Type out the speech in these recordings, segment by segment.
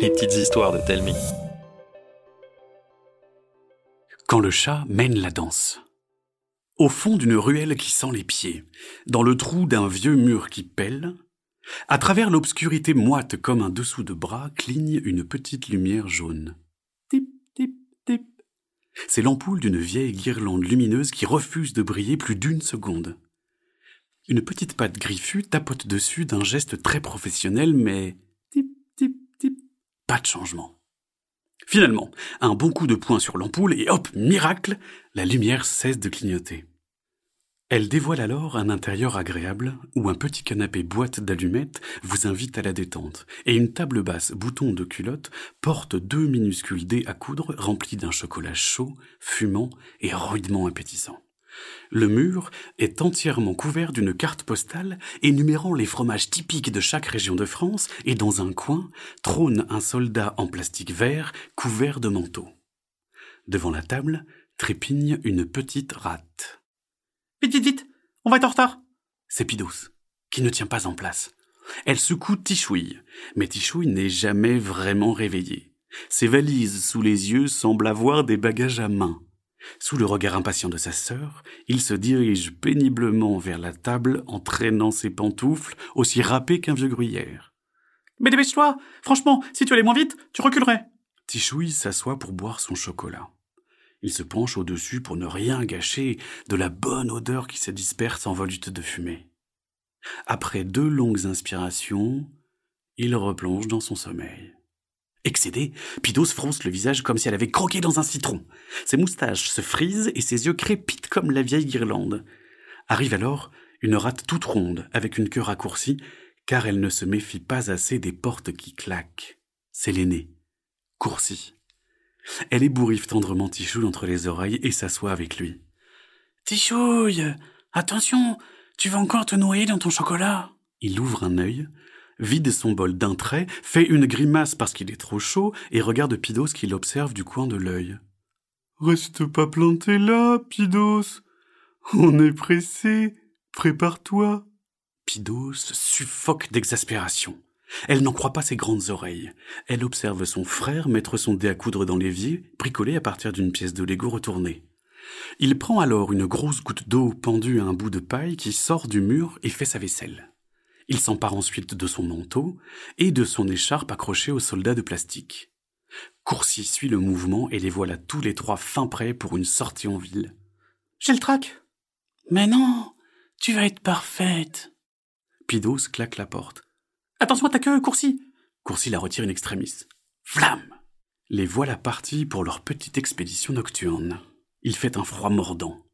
Les petites histoires de Telmi. Quand le chat mène la danse. Au fond d'une ruelle qui sent les pieds, dans le trou d'un vieux mur qui pèle, à travers l'obscurité moite comme un dessous de bras cligne une petite lumière jaune. Tip, tip, tip. C'est l'ampoule d'une vieille guirlande lumineuse qui refuse de briller plus d'une seconde. Une petite patte griffue tapote dessus d'un geste très professionnel, mais tip, tip, tip, pas de changement. Finalement, un bon coup de poing sur l'ampoule et hop, miracle, la lumière cesse de clignoter. Elle dévoile alors un intérieur agréable où un petit canapé boîte d'allumettes vous invite à la détente et une table basse bouton de culotte porte deux minuscules dés à coudre remplis d'un chocolat chaud, fumant et rudement appétissant. Le mur est entièrement couvert d'une carte postale énumérant les fromages typiques de chaque région de France et dans un coin trône un soldat en plastique vert couvert de manteau. Devant la table trépigne une petite rate. Vite, vite, vite On va être en retard C'est Pidos, qui ne tient pas en place. Elle secoue Tichouille, mais Tichouille n'est jamais vraiment réveillée. Ses valises sous les yeux semblent avoir des bagages à main. Sous le regard impatient de sa sœur, il se dirige péniblement vers la table en traînant ses pantoufles aussi râpées qu'un vieux gruyère. Mais dépêche-toi Franchement, si tu allais moins vite, tu reculerais Tichouille s'assoit pour boire son chocolat. Il se penche au-dessus pour ne rien gâcher de la bonne odeur qui se disperse en volutes de fumée. Après deux longues inspirations, il replonge dans son sommeil. Excédée, Pidos fronce le visage comme si elle avait croqué dans un citron. Ses moustaches se frisent et ses yeux crépitent comme la vieille guirlande. Arrive alors une rate toute ronde, avec une queue raccourcie, car elle ne se méfie pas assez des portes qui claquent. C'est l'aînée, coursie. Elle ébouriffe tendrement Tichouille entre les oreilles et s'assoit avec lui. Tichouille Attention Tu vas encore te noyer dans ton chocolat Il ouvre un œil, vide son bol d'un trait, fait une grimace parce qu'il est trop chaud et regarde Pidos qui l'observe du coin de l'œil. Reste pas planté là, Pidos. On est pressé. Prépare-toi. Pidos suffoque d'exaspération. Elle n'en croit pas ses grandes oreilles. Elle observe son frère mettre son dé à coudre dans l'évier, bricolé à partir d'une pièce de Lego retournée. Il prend alors une grosse goutte d'eau pendue à un bout de paille qui sort du mur et fait sa vaisselle. Il s'empare ensuite de son manteau et de son écharpe accrochée au soldat de plastique. Courcy suit le mouvement et les voilà tous les trois fin prêts pour une sortie en ville. J'ai le trac. Mais non, tu vas être parfaite. Pidos claque la porte. Attention à ta queue, Courcy. Courcy la retire une extremis. Flamme Les voilà partis pour leur petite expédition nocturne. Il fait un froid mordant.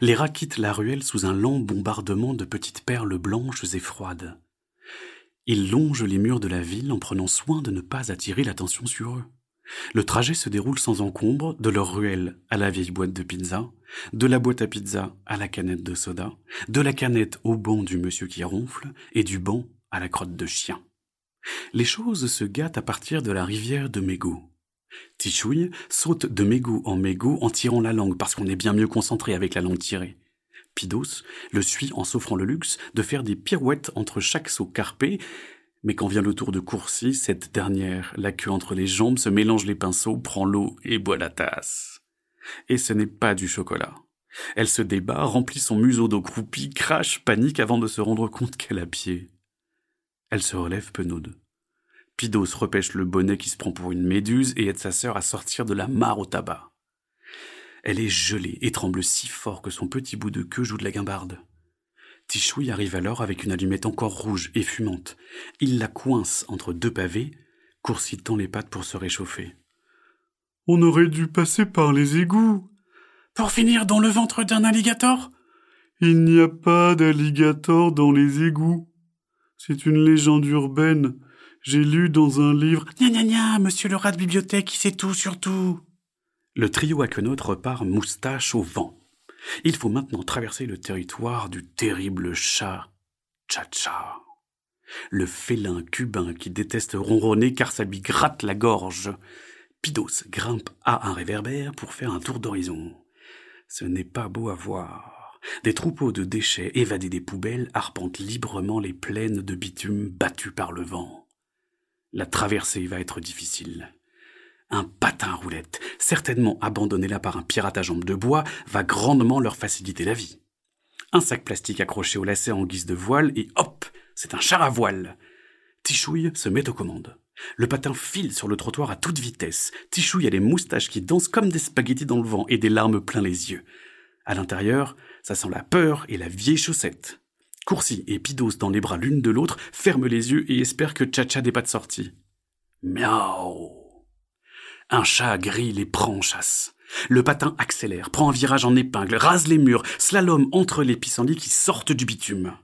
Les rats quittent la ruelle sous un lent bombardement de petites perles blanches et froides. Ils longent les murs de la ville en prenant soin de ne pas attirer l'attention sur eux. Le trajet se déroule sans encombre de leur ruelle à la vieille boîte de pizza, de la boîte à pizza à la canette de soda, de la canette au banc du monsieur qui ronfle et du banc à la crotte de chien. Les choses se gâtent à partir de la rivière de Mégot. Tichouille saute de mégot en mégot en tirant la langue parce qu'on est bien mieux concentré avec la langue tirée. Pidos le suit en s'offrant le luxe de faire des pirouettes entre chaque saut carpé, mais quand vient le tour de Courcy, cette dernière, la queue entre les jambes, se mélange les pinceaux, prend l'eau et boit la tasse. Et ce n'est pas du chocolat. Elle se débat, remplit son museau d'eau croupie, crache, panique avant de se rendre compte qu'elle a pied. Elle se relève penaude. Pidos repêche le bonnet qui se prend pour une méduse et aide sa sœur à sortir de la mare au tabac. Elle est gelée et tremble si fort que son petit bout de queue joue de la guimbarde. Tichouille arrive alors avec une allumette encore rouge et fumante. Il la coince entre deux pavés, courcitant les pattes pour se réchauffer. On aurait dû passer par les égouts. Pour finir dans le ventre d'un alligator? Il n'y a pas d'alligator dans les égouts. C'est une légende urbaine. J'ai lu dans un livre. Gna gna gna, monsieur le rat de bibliothèque qui sait tout sur tout. Le trio Aquenaut repart moustache au vent. Il faut maintenant traverser le territoire du terrible chat Cha-Cha. Le félin cubain qui déteste ronronner car ça lui gratte la gorge. Pidos grimpe à un réverbère pour faire un tour d'horizon. Ce n'est pas beau à voir. Des troupeaux de déchets évadés des poubelles arpentent librement les plaines de bitume battues par le vent. La traversée va être difficile. Un patin roulette, certainement abandonné là par un pirate à jambes de bois, va grandement leur faciliter la vie. Un sac plastique accroché au lacet en guise de voile et hop, c'est un char à voile. Tichouille se met aux commandes. Le patin file sur le trottoir à toute vitesse. Tichouille a les moustaches qui dansent comme des spaghettis dans le vent et des larmes plein les yeux. À l'intérieur, ça sent la peur et la vieille chaussette. Coursi et Pidos dans les bras l'une de l'autre ferment les yeux et espèrent que Tcha n'est pas de sortie. Miaou. Un chat gris les prend en chasse. Le patin accélère, prend un virage en épingle, rase les murs, slalom entre les pissenlits qui sortent du bitume.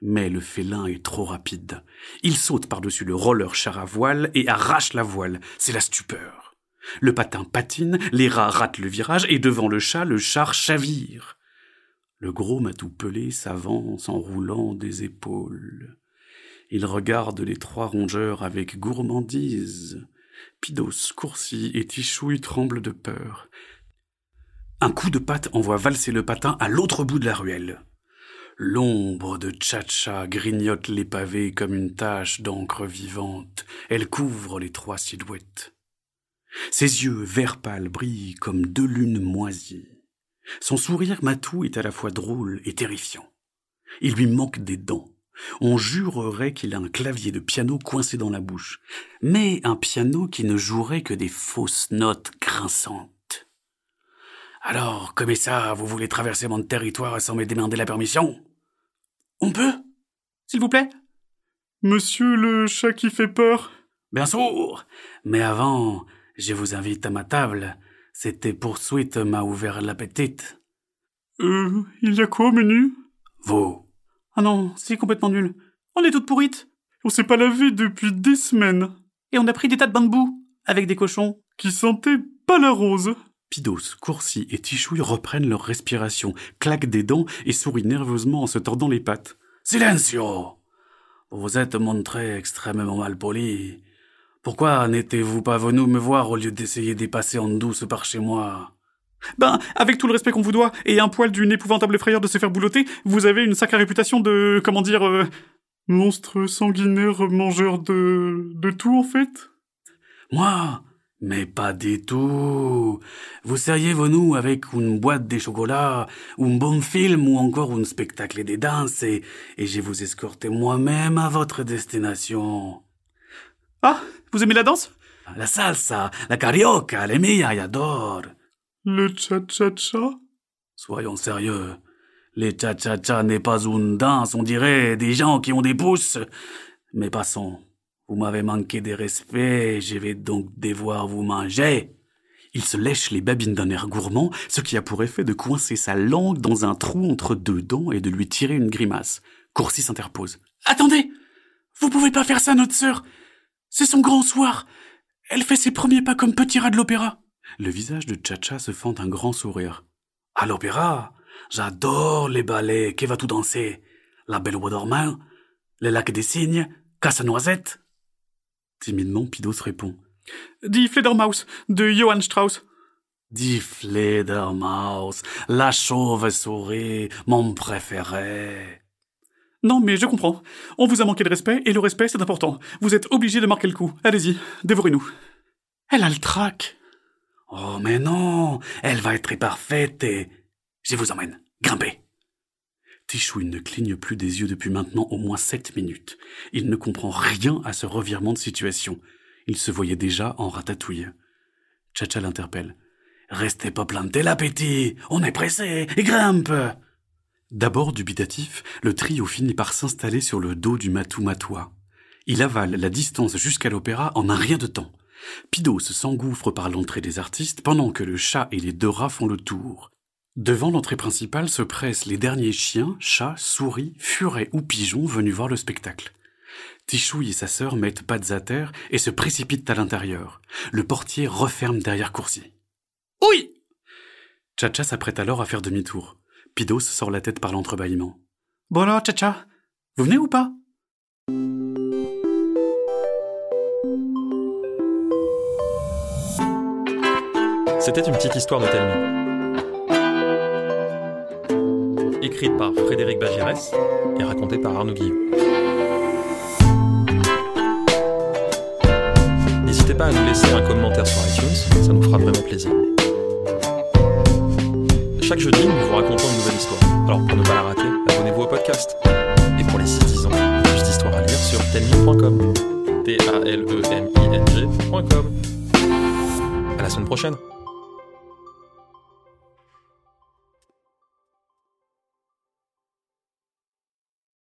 Mais le félin est trop rapide. Il saute par-dessus le roller char à voile et arrache la voile. C'est la stupeur. Le patin patine, les rats ratent le virage et devant le chat, le char chavire. Le gros matou pelé s'avance en roulant des épaules. Il regarde les trois rongeurs avec gourmandise. Pidos coursit et Tichouille tremble de peur. Un coup de patte envoie valser le patin à l'autre bout de la ruelle. L'ombre de Tchatcha grignote les pavés comme une tache d'encre vivante. Elle couvre les trois silhouettes. Ses yeux vert pâle brillent comme deux lunes moisies. Son sourire matou est à la fois drôle et terrifiant. Il lui manque des dents. On jurerait qu'il a un clavier de piano coincé dans la bouche, mais un piano qui ne jouerait que des fausses notes grinçantes. Alors, comme ça, vous voulez traverser mon territoire sans me demander la permission? On peut? S'il vous plaît? Monsieur le chat qui fait peur? Bien sûr Mais avant, je vous invite à ma table. C'était poursuite m'a ouvert l'appétit. Euh, il y a quoi au menu? Vous. Ah non, c'est complètement nul. On est toutes pourrites. On s'est pas lavé depuis des semaines. Et on a pris des tas de bains de boue, avec des cochons. Qui sentaient pas la rose. Pidos, Courcy et Tichouille reprennent leur respiration, claquent des dents et sourient nerveusement en se tordant les pattes. Silencio Vous vous êtes montré extrêmement mal poli. Pourquoi n'étiez-vous pas venu me voir au lieu d'essayer d'y passer en douce par chez moi? Ben, avec tout le respect qu'on vous doit, et un poil d'une épouvantable frayeur de se faire boulotter, vous avez une sacrée réputation de, comment dire, euh... Monstre sanguinaire mangeur de... de tout, en fait. Moi? Mais pas du tout. Vous seriez venu avec une boîte de chocolat, un bon film ou encore un spectacle de danse, et, et je vous escortais moi-même à votre destination. Ah, vous aimez la danse? La salsa, la carioca, les mia, j'adore. Le cha-cha-cha? Soyons sérieux. Les cha-cha-cha n'est pas une danse, on dirait des gens qui ont des pouces. Mais passons. Vous m'avez manqué de respect, je vais donc devoir vous manger. Il se lèche les babines d'un air gourmand, ce qui a pour effet de coincer sa langue dans un trou entre deux dents et de lui tirer une grimace. Courcy s'interpose. Attendez Vous pouvez pas faire ça, notre sœur c'est son grand soir. Elle fait ses premiers pas comme petit rat de l'opéra. Le visage de Chacha se fend un grand sourire. À l'opéra, j'adore les ballets. Qui va tout danser La Belle au dormant, Le Lac des Cygnes, Casse-Noisette Timidement, Pidos répond. Die Fledermaus, de Johann Strauss. Die Fledermaus, la chauve-souris, mon préféré. Non, mais je comprends. On vous a manqué de respect, et le respect, c'est important. Vous êtes obligé de marquer le coup. Allez-y, dévorez-nous. Elle a le trac. Oh, mais non, elle va être parfaite et... Je vous emmène. Grimpez. Tichouille ne cligne plus des yeux depuis maintenant au moins sept minutes. Il ne comprend rien à ce revirement de situation. Il se voyait déjà en ratatouille. Tchacha l'interpelle. Restez pas planté l'appétit. On est pressé. Et grimpe. D'abord dubitatif, le trio finit par s'installer sur le dos du matou matois. Il avale la distance jusqu'à l'opéra en un rien de temps. Pidos s'engouffre par l'entrée des artistes pendant que le chat et les deux rats font le tour. Devant l'entrée principale se pressent les derniers chiens, chats, souris, furets ou pigeons venus voir le spectacle. Tichouille et sa sœur mettent pattes à terre et se précipitent à l'intérieur. Le portier referme derrière Courcy. Oui Chacha s'apprête alors à faire demi-tour. Pidos sort la tête par l'entrebâillement. Bon alors, Chacha, vous venez ou pas? C'était une petite histoire de Telmi. Écrite par Frédéric Bagirès et racontée par Arnaud Guillot. pas à nous laisser un commentaire sur iTunes, ça nous fera vraiment plaisir. Chaque jeudi, nous vous racontons une nouvelle histoire. Alors pour ne pas la rater, abonnez-vous au podcast. Et pour les 6-10 ans, plus d'histoires à lire sur telming.com. T-A-L-E-M-I-N-G.com. À la semaine prochaine.